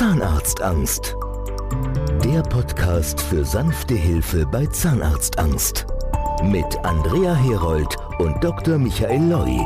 Zahnarztangst. Der Podcast für sanfte Hilfe bei Zahnarztangst. Mit Andrea Herold und Dr. Michael Loi.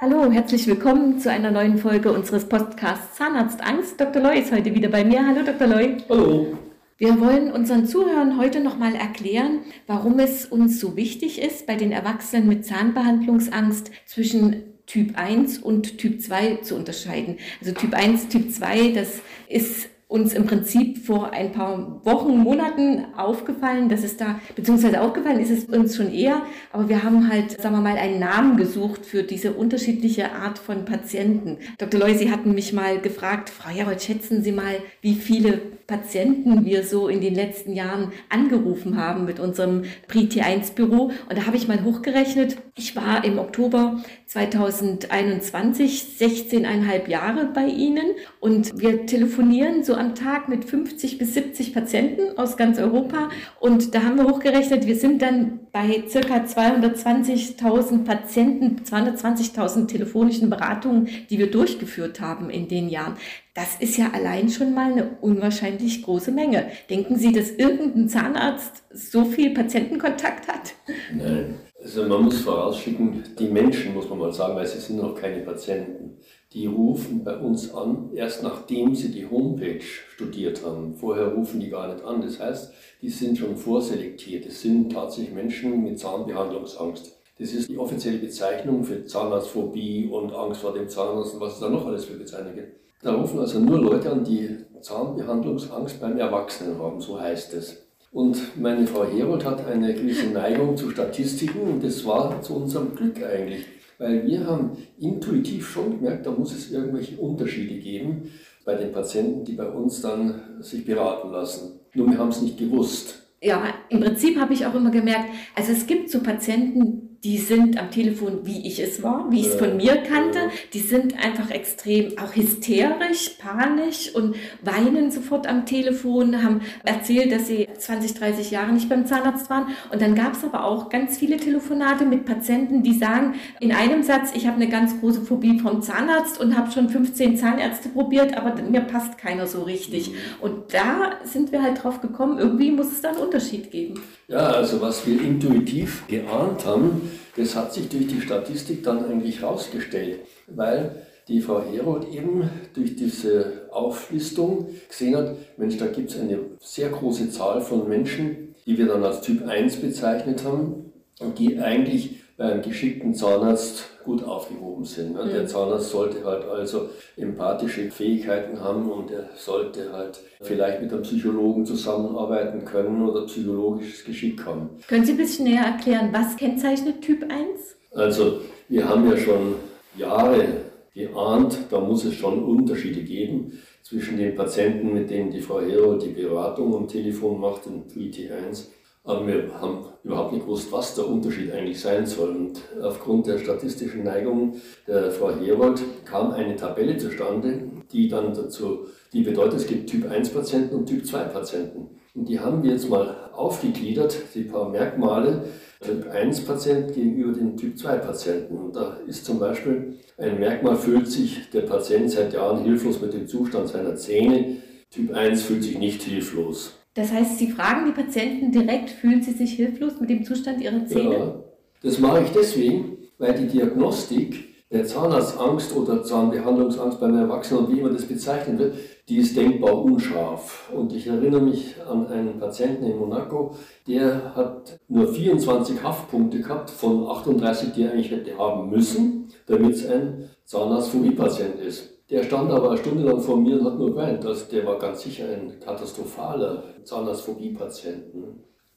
Hallo, herzlich willkommen zu einer neuen Folge unseres Podcasts Zahnarztangst. Dr. Loi ist heute wieder bei mir. Hallo, Dr. Loi. Hallo. Wir wollen unseren Zuhörern heute nochmal erklären, warum es uns so wichtig ist, bei den Erwachsenen mit Zahnbehandlungsangst zwischen Typ 1 und Typ 2 zu unterscheiden. Also Typ 1, Typ 2, das ist uns im Prinzip vor ein paar Wochen, Monaten aufgefallen, dass es da, beziehungsweise aufgefallen ist es uns schon eher, aber wir haben halt, sagen wir mal, einen Namen gesucht für diese unterschiedliche Art von Patienten. Dr. Loy, Sie hatten mich mal gefragt, Frau Herold, schätzen Sie mal, wie viele Patienten wir so in den letzten Jahren angerufen haben mit unserem Pri-T1-Büro. Und da habe ich mal hochgerechnet, ich war im Oktober 2021 16,5 Jahre bei Ihnen und wir telefonieren so am Tag mit 50 bis 70 Patienten aus ganz Europa. Und da haben wir hochgerechnet, wir sind dann bei circa 220.000 Patienten, 220.000 telefonischen Beratungen, die wir durchgeführt haben in den Jahren. Das ist ja allein schon mal eine unwahrscheinlich große Menge. Denken Sie, dass irgendein Zahnarzt so viel Patientenkontakt hat? Nein. Also man muss vorausschicken, die Menschen, muss man mal sagen, weil sie sind noch keine Patienten, die rufen bei uns an, erst nachdem sie die Homepage studiert haben. Vorher rufen die gar nicht an. Das heißt, die sind schon vorselektiert. Es sind tatsächlich Menschen mit Zahnbehandlungsangst. Das ist die offizielle Bezeichnung für Zahnarztphobie und Angst vor dem Zahnarzt und was es da noch alles für Bezeichnungen gibt. Da rufen also nur Leute an, die Zahnbehandlungsangst beim Erwachsenen haben, so heißt es. Und meine Frau Herold hat eine gewisse Neigung zu Statistiken und das war zu unserem Glück eigentlich. Weil wir haben intuitiv schon gemerkt, da muss es irgendwelche Unterschiede geben bei den Patienten, die bei uns dann sich beraten lassen. Nur wir haben es nicht gewusst. Ja, im Prinzip habe ich auch immer gemerkt, also es gibt so Patienten, die sind am Telefon, wie ich es war, wie ich es von mir kannte. Die sind einfach extrem auch hysterisch, panisch und weinen sofort am Telefon, haben erzählt, dass sie 20, 30 Jahre nicht beim Zahnarzt waren. Und dann gab es aber auch ganz viele Telefonate mit Patienten, die sagen in einem Satz, ich habe eine ganz große Phobie vom Zahnarzt und habe schon 15 Zahnärzte probiert, aber mir passt keiner so richtig. Mhm. Und da sind wir halt drauf gekommen, irgendwie muss es da einen Unterschied geben. Ja, also was wir intuitiv geahnt haben, das hat sich durch die Statistik dann eigentlich herausgestellt, weil die Frau Herold eben durch diese Auflistung gesehen hat, Mensch, da gibt es eine sehr große Zahl von Menschen, die wir dann als Typ 1 bezeichnet haben und die eigentlich bei einem geschickten Zahnarzt gut aufgehoben sind. Ne? Mhm. Der Zahnarzt sollte halt also empathische Fähigkeiten haben und er sollte halt vielleicht mit einem Psychologen zusammenarbeiten können oder psychologisches Geschick haben. Können Sie ein bisschen näher erklären, was kennzeichnet Typ 1? Also wir haben ja schon Jahre geahnt, da muss es schon Unterschiede geben zwischen den Patienten, mit denen die Frau Hero die Beratung am Telefon macht, in PT1 aber wir haben überhaupt nicht gewusst, was der Unterschied eigentlich sein soll. Und aufgrund der statistischen Neigung der Frau Herold kam eine Tabelle zustande, die dann dazu, die bedeutet, es gibt Typ 1 Patienten und Typ 2 Patienten. Und die haben wir jetzt mal aufgegliedert, die paar Merkmale, Typ 1 Patient gegenüber den Typ 2 Patienten. Und da ist zum Beispiel ein Merkmal, fühlt sich der Patient seit Jahren hilflos mit dem Zustand seiner Zähne. Typ 1 fühlt sich nicht hilflos. Das heißt, Sie fragen die Patienten direkt, fühlen sie sich hilflos mit dem Zustand ihrer Zähne? Ja, das mache ich deswegen, weil die Diagnostik der Zahnarztangst oder Zahnbehandlungsangst beim Erwachsenen, wie immer das bezeichnet wird, die ist denkbar unscharf. Und ich erinnere mich an einen Patienten in Monaco, der hat nur 24 Haftpunkte gehabt von 38, die er eigentlich hätte haben müssen, damit es ein Zahnarztphobie-Patient ist. Der stand aber eine Stunde lang vor mir und hat nur geweint. Also der war ganz sicher ein katastrophaler Zahnarztphobie-Patient.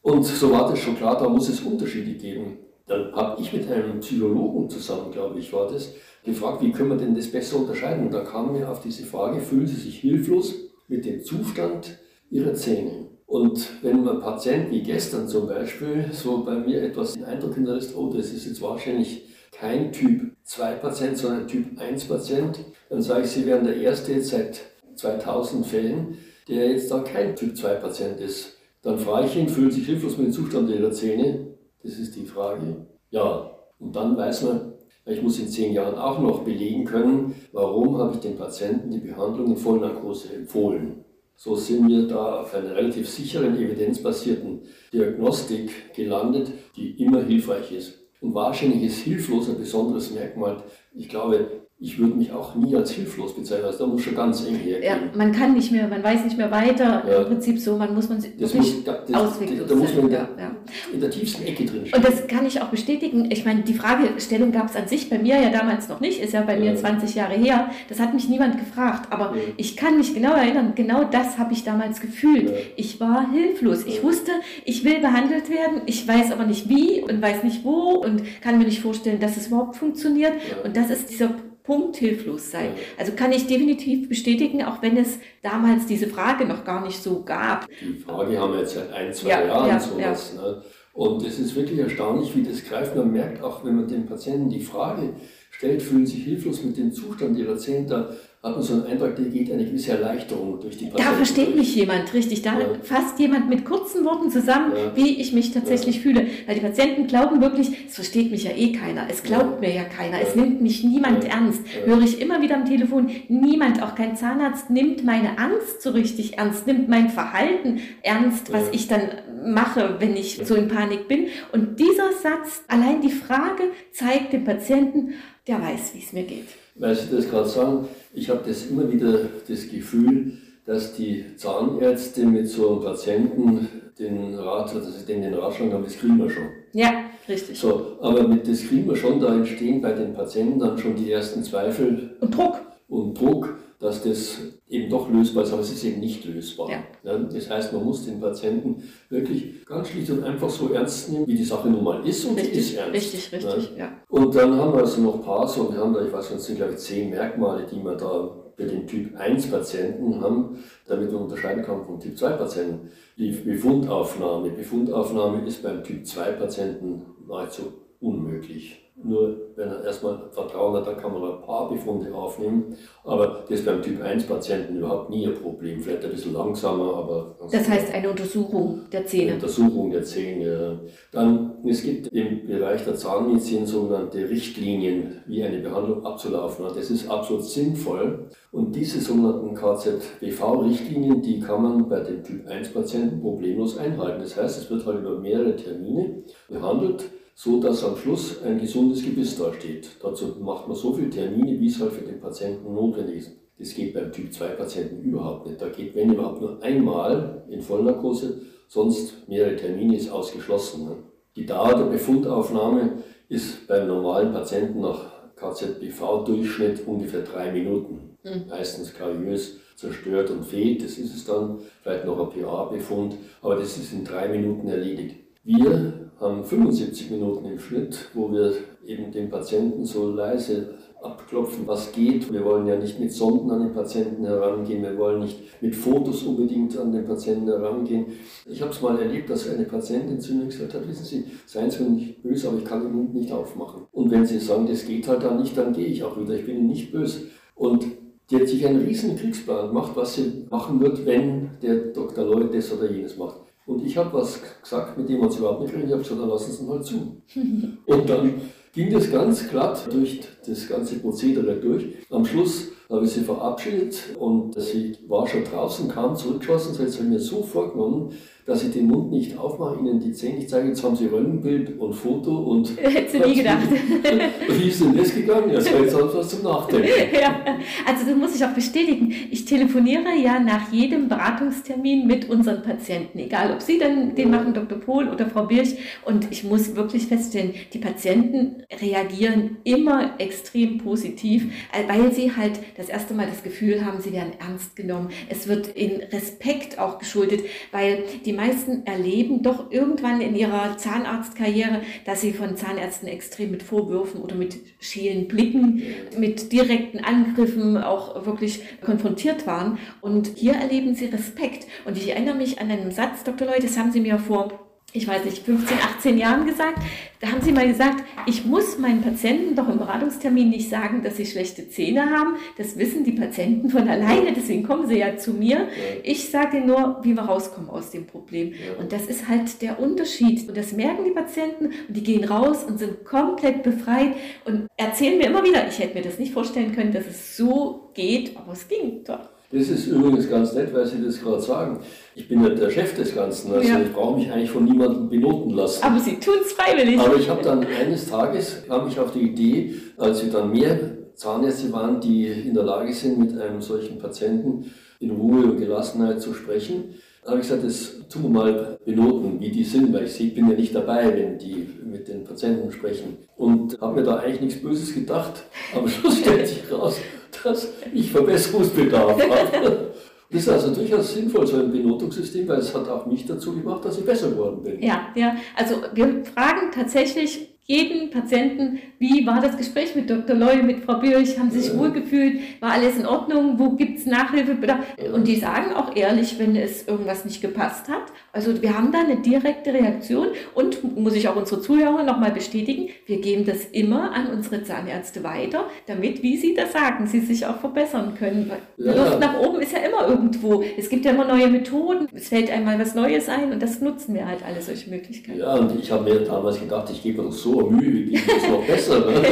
Und so war das schon klar, da muss es Unterschiede geben. Dann habe ich mit einem Psychologen zusammen, glaube ich, war das, gefragt, wie können wir denn das besser unterscheiden? Und da kam mir auf diese Frage, fühlen Sie sich hilflos mit dem Zustand Ihrer Zähne? Und wenn ein Patient wie gestern zum Beispiel so bei mir etwas den Eindruck hinterlässt, oh, das ist jetzt wahrscheinlich kein Typ 2 Patient, sondern Typ 1 Patient, dann sage ich, Sie wären der Erste seit 2000 Fällen, der jetzt da kein Typ 2 Patient ist. Dann frage ich ihn, fühlen Sie sich hilflos mit dem Zustand Ihrer Zähne? Das ist die Frage. Ja. Und dann weiß man, Ich muss in zehn Jahren auch noch belegen können, warum habe ich den Patienten die Behandlung in Vollnarkose empfohlen. So sind wir da auf einer relativ sicheren, evidenzbasierten Diagnostik gelandet, die immer hilfreich ist. Und wahrscheinlich ist hilflos ein besonderes Merkmal. Ich glaube, ich würde mich auch nie als hilflos bezeichnen, also da muss schon ganz eng hergehen. Ja, man kann nicht mehr, man weiß nicht mehr weiter, ja. im Prinzip so, man muss man sich das muss, da, das, Da muss man in der, ja. in der tiefsten Ecke drin stehen. Und das kann ich auch bestätigen. Ich meine, die Fragestellung gab es an sich bei mir ja damals noch nicht, ist ja bei ja. mir 20 Jahre her. Das hat mich niemand gefragt, aber ich kann mich genau erinnern, genau das habe ich damals gefühlt. Ich war hilflos. Ich wusste, ich will behandelt werden, ich weiß aber nicht wie und weiß nicht wo und kann mir nicht vorstellen, dass es überhaupt funktioniert. Und das ist dieser Punkt hilflos sein. Also kann ich definitiv bestätigen, auch wenn es damals diese Frage noch gar nicht so gab. Die Frage haben wir jetzt seit ein, zwei ja, Jahren ja, sowas. Ja. Ne? Und es ist wirklich erstaunlich, wie das greift. Man merkt auch, wenn man den Patienten die Frage stellt, fühlen sich hilflos mit dem Zustand ihrer Zähne, da hat man so einen Eindruck, da geht eine gewisse Erleichterung durch die Patienten. Da versteht mich jemand, richtig. Da ja. fasst jemand mit kurzen Worten zusammen, ja. wie ich mich tatsächlich ja. fühle. Weil die Patienten glauben wirklich, es versteht mich ja eh keiner, es glaubt mir ja keiner, es nimmt mich niemand ernst. Höre ich immer wieder am Telefon, niemand, auch kein Zahnarzt, nimmt meine Angst so richtig ernst, nimmt mein Verhalten ernst, was ich dann mache, wenn ich so in Panik bin. Und dieser Satz, allein die Frage zeigt dem Patienten, der weiß, wie es mir geht. Weil Sie das gerade sagen, ich habe das immer wieder das Gefühl, dass die Zahnärzte mit so einem Patienten den Rat, dass sie den den Ratschlag haben, das kriegen wir schon. Ja, richtig. So, aber mit das kriegen wir schon, da entstehen bei den Patienten dann schon die ersten Zweifel. Und Druck. Und Druck dass das eben doch lösbar ist, aber es ist eben nicht lösbar. Ja. Das heißt, man muss den Patienten wirklich ganz schlicht und einfach so ernst nehmen, wie die Sache nun mal ist und richtig, die ist ernst. Richtig, richtig, ja. Und dann haben wir also noch ein paar so, wir haben da, ich weiß nicht, sind glaube ich zehn Merkmale, die wir da für den Typ 1 Patienten haben, damit man unterscheiden kann vom Typ 2 Patienten. Die Befundaufnahme. Befundaufnahme ist beim Typ 2 Patienten nahezu unmöglich. Nur wenn er erstmal Vertrauen hat, dann kann man ein paar Befunde aufnehmen. Aber das ist beim Typ 1 Patienten überhaupt nie ein Problem. Vielleicht ein bisschen langsamer, aber. Das heißt eine Untersuchung der Zähne. Eine Untersuchung der Zähne. Dann, es gibt im Bereich der Zahnmedizin sogenannte Richtlinien, wie eine Behandlung abzulaufen hat. Das ist absolut sinnvoll. Und diese sogenannten KZBV-Richtlinien, die kann man bei den Typ 1 Patienten problemlos einhalten. Das heißt, es wird halt über mehrere Termine behandelt so dass am Schluss ein gesundes Gebiss dasteht. Dazu macht man so viele Termine, wie es halt für den Patienten notwendig ist. Das geht beim Typ 2 Patienten überhaupt nicht. Da geht, wenn überhaupt, nur einmal in Vollnarkose, sonst mehrere Termine ist ausgeschlossen. Ne? Die Dauer der Befundaufnahme ist beim normalen Patienten nach KZBV-Durchschnitt ungefähr drei Minuten. Mhm. Meistens kariös zerstört und fehlt, das ist es dann, vielleicht noch ein PA-Befund, aber das ist in drei Minuten erledigt. Wir haben 75 Minuten im Schnitt, wo wir eben den Patienten so leise abklopfen, was geht. Wir wollen ja nicht mit Sonden an den Patienten herangehen, wir wollen nicht mit Fotos unbedingt an den Patienten herangehen. Ich habe es mal erlebt, dass eine Patientin zu mir gesagt hat, wissen Sie, seien Sie mir nicht böse, aber ich kann den Mund nicht aufmachen. Und wenn Sie sagen, das geht halt dann nicht, dann gehe ich auch wieder, ich bin Ihnen nicht böse. Und die hat sich einen riesen Kriegsplan gemacht, was sie machen wird, wenn der Dr. Lloyd das oder jenes macht. Und ich habe was gesagt, mit dem man es überhaupt nicht kriegen. Ich habe gesagt, dann lassen Sie ihn halt zu. und dann ging das ganz glatt durch das ganze Prozedere durch. Am Schluss habe ich sie verabschiedet und sie war schon draußen, kam zurückgeschossen. Habe ich mir so vorgenommen, dass ich den Mund nicht aufmache, Ihnen die Zähne nicht zeige. Jetzt haben Sie Röntgenbild und Foto und. Hättest du nie gedacht. Wie ist denn das gegangen? Ja, so jetzt haben Sie was zum Nachdenken. Ja, also das muss ich auch bestätigen. Ich telefoniere ja nach jedem Beratungstermin mit unseren Patienten, egal ob Sie dann den machen, Dr. Pohl oder Frau Birch. Und ich muss wirklich feststellen, die Patienten reagieren immer extrem positiv, weil sie halt das erste Mal das Gefühl haben, sie werden ernst genommen. Es wird in Respekt auch geschuldet, weil die meisten erleben doch irgendwann in ihrer Zahnarztkarriere, dass sie von Zahnärzten extrem mit Vorwürfen oder mit schielen Blicken, mit direkten Angriffen auch wirklich konfrontiert waren. Und hier erleben sie Respekt. Und ich erinnere mich an einen Satz, Dr. Lloyd, das haben Sie mir vor ich weiß nicht, 15, 18 Jahren gesagt. Da haben sie mal gesagt, ich muss meinen Patienten doch im Beratungstermin nicht sagen, dass sie schlechte Zähne haben. Das wissen die Patienten von alleine, deswegen kommen sie ja zu mir. Ich sage nur, wie wir rauskommen aus dem Problem. Und das ist halt der Unterschied. Und das merken die Patienten und die gehen raus und sind komplett befreit und erzählen mir immer wieder, ich hätte mir das nicht vorstellen können, dass es so geht, aber es ging doch. Das ist übrigens ganz nett, weil Sie das gerade sagen. Ich bin ja der Chef des Ganzen, also ja. ich brauche mich eigentlich von niemandem benoten lassen. Aber Sie tun es freiwillig. Aber ich habe dann eines Tages, kam ich auf die Idee, als wir dann mehr Zahnärzte waren, die in der Lage sind, mit einem solchen Patienten in Ruhe und Gelassenheit zu sprechen, habe ich gesagt, das tun wir mal benoten, wie die sind, weil ich bin ja nicht dabei, wenn die mit den Patienten sprechen. Und habe mir da eigentlich nichts Böses gedacht. Aber Schluss stellt sich raus, dass ich Verbesserungsbedarf habe. Das ist also durchaus sinnvoll, so ein Benotungssystem, weil es hat auch mich dazu gemacht, dass ich besser geworden bin. Ja, ja. Also wir fragen tatsächlich jeden Patienten, wie war das Gespräch mit Dr. Loy, mit Frau Birch, haben sie sich ja. wohlgefühlt, war alles in Ordnung, wo gibt es Nachhilfebedarf? Und die sagen auch ehrlich, wenn es irgendwas nicht gepasst hat. Also wir haben da eine direkte Reaktion und muss ich auch unsere Zuhörer nochmal bestätigen, wir geben das immer an unsere Zahnärzte weiter, damit, wie sie das sagen, sie sich auch verbessern können. Ja. Luft nach oben ist ja immer irgendwo. Es gibt ja immer neue Methoden, es fällt einmal was Neues ein und das nutzen wir halt alle solche Möglichkeiten. Ja, und ich habe mir damals gedacht, ich gebe doch so Mühe, wie geht es noch besser? Ne?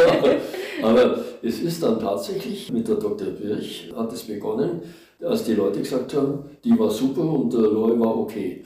Aber es ist dann tatsächlich mit der Dr. Birch hat es begonnen, als die Leute gesagt haben, die war super und der Loy war okay.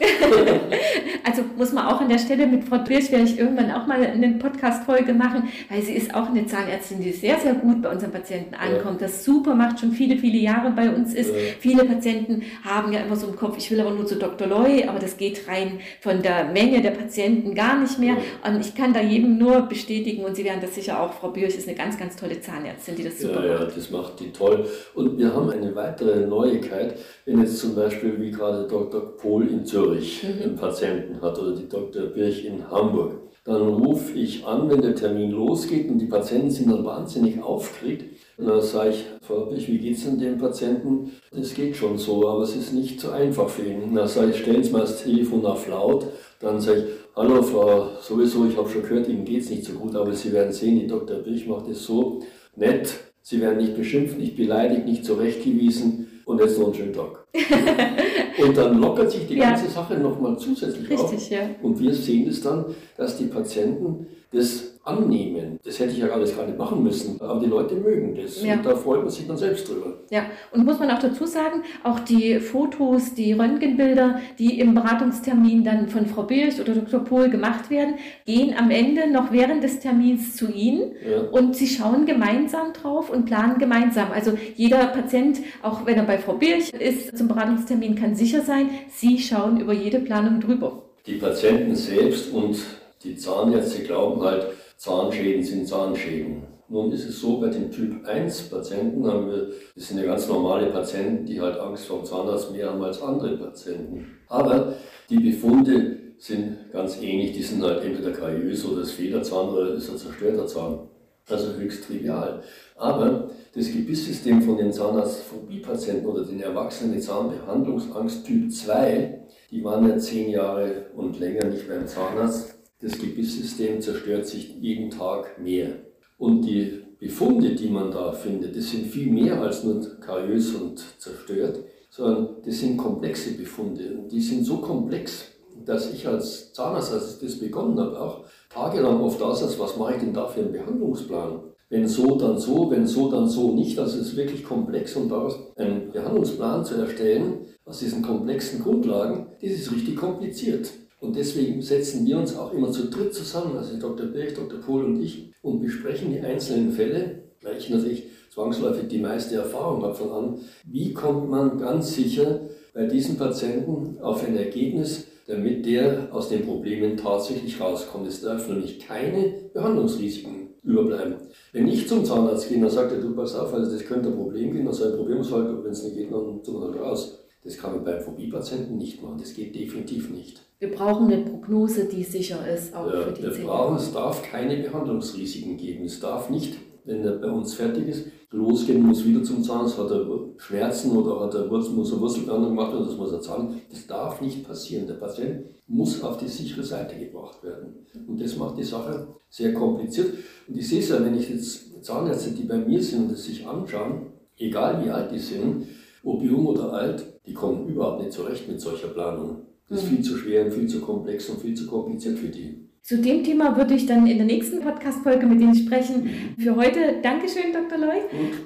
also muss man auch an der Stelle mit Frau Birch werde ich irgendwann auch mal eine Podcast-Folge machen, weil sie ist auch eine Zahnärztin, die sehr, sehr gut bei unseren Patienten ankommt, ja. das super macht, schon viele, viele Jahre bei uns ist. Ja. Viele Patienten haben ja immer so im Kopf, ich will aber nur zu Dr. Loy, aber das geht rein von der Menge der Patienten gar nicht mehr. Ja. Und ich kann da jedem nur bestätigen und Sie werden das sicher auch, Frau Birch ist eine ganz, ganz tolle Zahnärztin, die das super ja, macht. Ja, das macht die toll. Und wir haben eine weitere neue Neuigkeit, wenn jetzt zum Beispiel wie gerade Dr. Pohl in Zürich mhm. einen Patienten hat oder die Dr. Birch in Hamburg. Dann rufe ich an, wenn der Termin losgeht und die Patienten sind dann wahnsinnig aufgeregt. Und dann sage ich, Frau Birch, wie geht es denn dem Patienten? Das geht schon so, aber es ist nicht so einfach für ihn. Und dann sage ich, stellen Sie mal das Telefon auf laut. Dann sage ich, hallo Frau, sowieso, ich habe schon gehört, Ihnen geht es nicht so gut, aber Sie werden sehen, die Dr. Birch macht es so nett. Sie werden nicht beschimpft, nicht beleidigt, nicht zurechtgewiesen und jetzt noch einen schönen Tag. und dann lockert sich die ja. ganze Sache nochmal zusätzlich Richtig, auf. Ja. Und wir sehen es dann, dass die Patienten das annehmen. Das hätte ich ja alles gar nicht machen müssen, aber die Leute mögen das ja. und da freut man sich dann selbst drüber. Ja, und muss man auch dazu sagen, auch die Fotos, die Röntgenbilder, die im Beratungstermin dann von Frau Birch oder Dr. Pohl gemacht werden, gehen am Ende noch während des Termins zu Ihnen ja. und Sie schauen gemeinsam drauf und planen gemeinsam. Also jeder Patient, auch wenn er bei Frau Birch ist zum Beratungstermin, kann sicher sein, Sie schauen über jede Planung drüber. Die Patienten selbst und die Zahnärzte glauben halt, Zahnschäden sind Zahnschäden. Nun ist es so, bei den Typ 1 Patienten haben wir, das sind ja ganz normale Patienten, die halt Angst vor dem Zahnarzt mehr haben als andere Patienten. Aber die Befunde sind ganz ähnlich, die sind halt entweder kariös oder das Federzahn oder ist ein zerstörter Zahn. Also höchst trivial. Aber das Gebisssystem von den Zahnarztphobie-Patienten oder den Erwachsenen mit Zahnbehandlungsangst Typ 2, die waren ja zehn Jahre und länger nicht beim Zahnarzt, das Gebisssystem zerstört sich jeden Tag mehr. Und die Befunde, die man da findet, das sind viel mehr als nur kariös und zerstört, sondern das sind komplexe Befunde. Und die sind so komplex, dass ich als Zahnarzt, als ich das begonnen habe, auch tagelang oft ausaß, was mache ich denn da für einen Behandlungsplan? Wenn so, dann so, wenn so, dann so nicht. Also es ist wirklich komplex und daraus einen Behandlungsplan zu erstellen, aus diesen komplexen Grundlagen, das ist richtig kompliziert. Und deswegen setzen wir uns auch immer zu dritt zusammen, also Dr. Birch, Dr. Pohl und ich, und besprechen die einzelnen Fälle, weil ich natürlich zwangsläufig die meiste Erfahrung habe von an. Wie kommt man ganz sicher bei diesem Patienten auf ein Ergebnis, damit der aus den Problemen tatsächlich rauskommt? Es darf nämlich keine Behandlungsrisiken überbleiben. Wenn ich zum Zahnarzt gehe, dann sagt er, du pass auf, also das könnte ein Problem geben, ein Problem ist halt, wenn es nicht geht, dann tun wir halt raus. Das kann man beim Phobie-Patienten nicht machen, das geht definitiv nicht. Wir brauchen eine Prognose, die sicher ist, auch ja, für die wir Zähne. Brauchen, es darf keine Behandlungsrisiken geben. Es darf nicht, wenn er bei uns fertig ist, losgehen, muss wieder zum Zahnarzt, hat er Schmerzen oder hat er Wurzel, muss er Wurzelbehandlung gemacht werden, das muss er zahlen. Das darf nicht passieren. Der Patient muss auf die sichere Seite gebracht werden. Und das macht die Sache sehr kompliziert. Und ich sehe es ja, wenn ich jetzt Zahnärzte, die bei mir sind und das sich anschauen, egal wie alt die sind, ob jung oder alt, die kommen überhaupt nicht zurecht mit solcher Planung. Das ist viel zu schwer und viel zu komplex und viel zu kompliziert für die. Zu dem Thema würde ich dann in der nächsten Podcast-Folge mit Ihnen sprechen. Mhm. Für heute Dankeschön, Dr. Loy.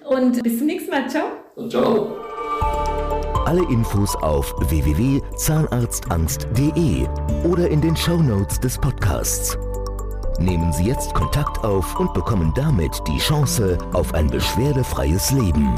Und bis zum nächsten Mal. Ciao. Und ciao. Alle Infos auf www.zahnarztangst.de oder in den Show Notes des Podcasts. Nehmen Sie jetzt Kontakt auf und bekommen damit die Chance auf ein beschwerdefreies Leben.